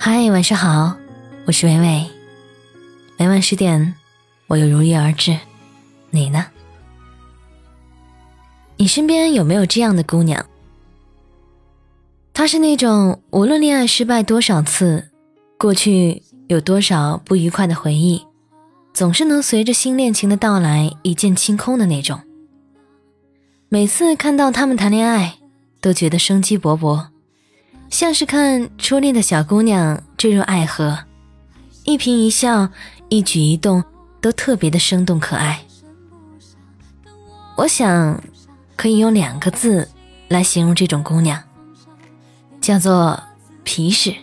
嗨，晚上好，我是微微。每晚十点，我又如约而至。你呢？你身边有没有这样的姑娘？她是那种无论恋爱失败多少次，过去有多少不愉快的回忆，总是能随着新恋情的到来一键清空的那种。每次看到他们谈恋爱，都觉得生机勃勃。像是看初恋的小姑娘坠入爱河，一颦一笑、一举一动都特别的生动可爱。我想，可以用两个字来形容这种姑娘，叫做皮实。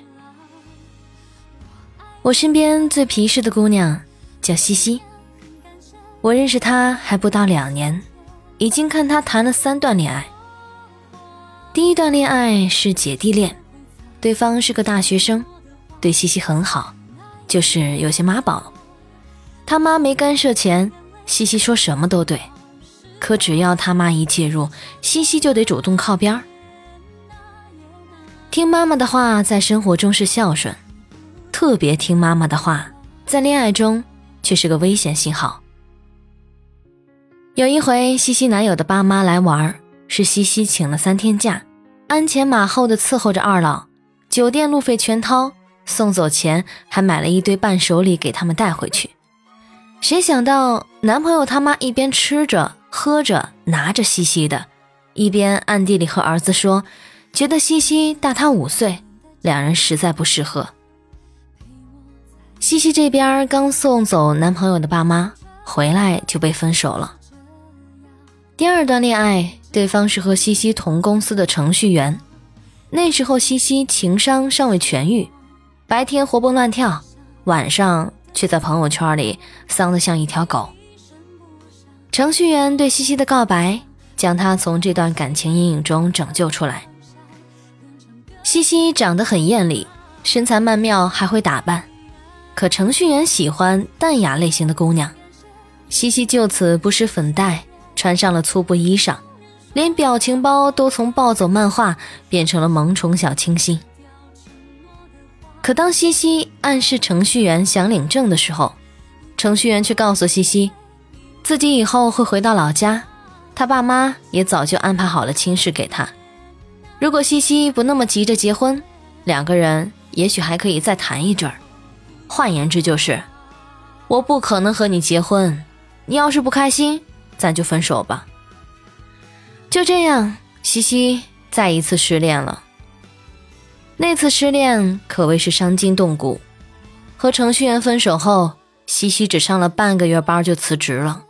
我身边最皮实的姑娘叫西西，我认识她还不到两年，已经看她谈了三段恋爱。第一段恋爱是姐弟恋，对方是个大学生，对西西很好，就是有些妈宝。他妈没干涉前，西西说什么都对，可只要他妈一介入，西西就得主动靠边儿。听妈妈的话，在生活中是孝顺；特别听妈妈的话，在恋爱中却是个危险信号。有一回，西西男友的爸妈来玩。是西西请了三天假，鞍前马后的伺候着二老，酒店路费全掏，送走前还买了一堆伴手礼给他们带回去。谁想到男朋友他妈一边吃着喝着拿着西西的，一边暗地里和儿子说，觉得西西大他五岁，两人实在不适合。西西这边刚送走男朋友的爸妈，回来就被分手了。第二段恋爱。对方是和西西同公司的程序员，那时候西西情商尚未痊愈，白天活蹦乱跳，晚上却在朋友圈里丧得像一条狗。程序员对西西的告白，将她从这段感情阴影中拯救出来。西西长得很艳丽，身材曼妙，还会打扮，可程序员喜欢淡雅类型的姑娘，西西就此不施粉黛，穿上了粗布衣裳。连表情包都从暴走漫画变成了萌宠小清新。可当西西暗示程序员想领证的时候，程序员却告诉西西，自己以后会回到老家，他爸妈也早就安排好了亲事给他。如果西西不那么急着结婚，两个人也许还可以再谈一阵儿。换言之就是，我不可能和你结婚，你要是不开心，咱就分手吧。就这样，西西再一次失恋了。那次失恋可谓是伤筋动骨。和程序员分手后，西西只上了半个月班就辞职了。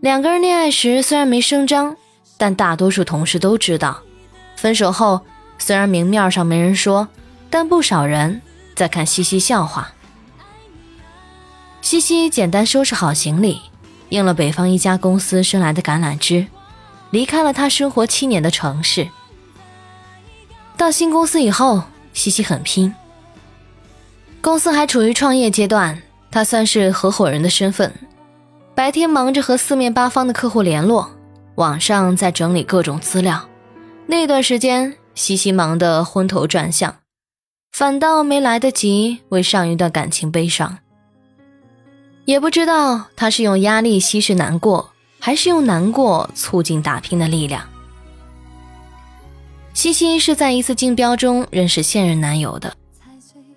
两个人恋爱时虽然没声张，但大多数同事都知道。分手后，虽然明面上没人说，但不少人在看西西笑话。西西简单收拾好行李，应了北方一家公司伸来的橄榄枝。离开了他生活七年的城市，到新公司以后，西西很拼。公司还处于创业阶段，他算是合伙人的身份，白天忙着和四面八方的客户联络，晚上在整理各种资料。那段时间，西西忙得昏头转向，反倒没来得及为上一段感情悲伤。也不知道他是用压力稀释难过。还是用难过促进打拼的力量。西西是在一次竞标中认识现任男友的，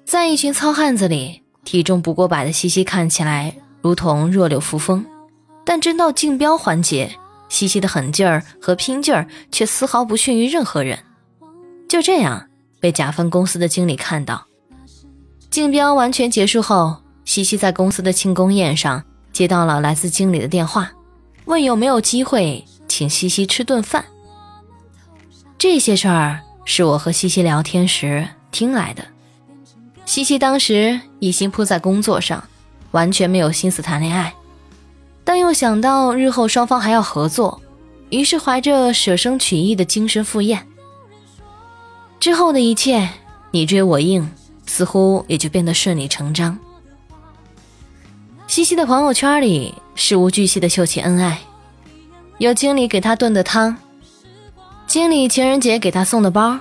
在一群糙汉子里，体重不过百的西西看起来如同弱柳扶风，但真到竞标环节，西西的狠劲儿和拼劲儿却丝毫不逊于任何人。就这样被甲方公司的经理看到。竞标完全结束后，西西在公司的庆功宴上接到了来自经理的电话。问有没有机会请西西吃顿饭？这些事儿是我和西西聊天时听来的。西西当时一心扑在工作上，完全没有心思谈恋爱，但又想到日后双方还要合作，于是怀着舍生取义的精神赴宴。之后的一切你追我应，似乎也就变得顺理成章。西西的朋友圈里事无巨细的秀起恩爱，有经理给她炖的汤，经理情人节给她送的包，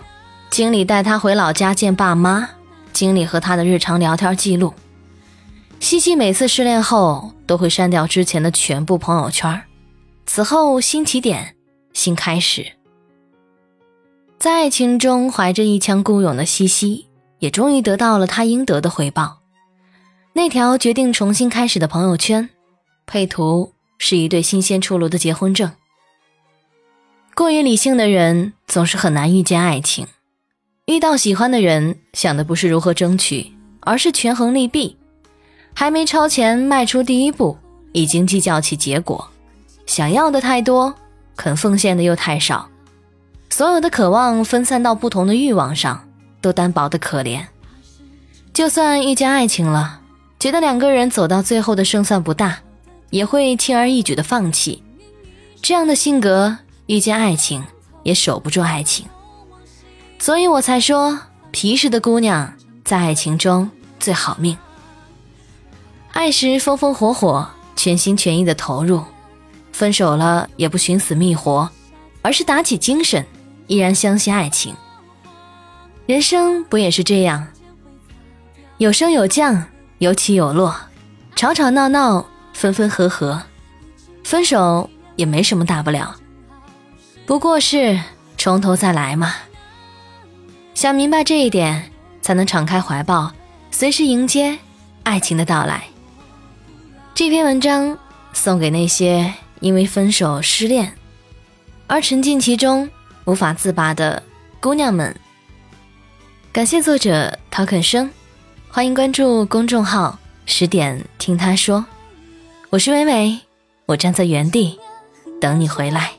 经理带她回老家见爸妈，经理和他的日常聊天记录。西西每次失恋后都会删掉之前的全部朋友圈，此后新起点，新开始。在爱情中怀着一腔孤勇的西西，也终于得到了他应得的回报。那条决定重新开始的朋友圈，配图是一对新鲜出炉的结婚证。过于理性的人总是很难遇见爱情，遇到喜欢的人，想的不是如何争取，而是权衡利弊，还没超前迈出第一步，已经计较起结果，想要的太多，肯奉献的又太少。所有的渴望分散到不同的欲望上，都单薄的可怜。就算遇见爱情了，觉得两个人走到最后的胜算不大，也会轻而易举的放弃。这样的性格遇见爱情也守不住爱情，所以我才说皮实的姑娘在爱情中最好命。爱时风风火火，全心全意的投入；分手了也不寻死觅活，而是打起精神。依然相信爱情，人生不也是这样？有升有降，有起有落，吵吵闹闹，分分合合，分手也没什么大不了，不过是从头再来嘛。想明白这一点，才能敞开怀抱，随时迎接爱情的到来。这篇文章送给那些因为分手失恋而沉浸其中。无法自拔的姑娘们，感谢作者陶肯生，欢迎关注公众号“十点听他说”，我是美美，我站在原地等你回来。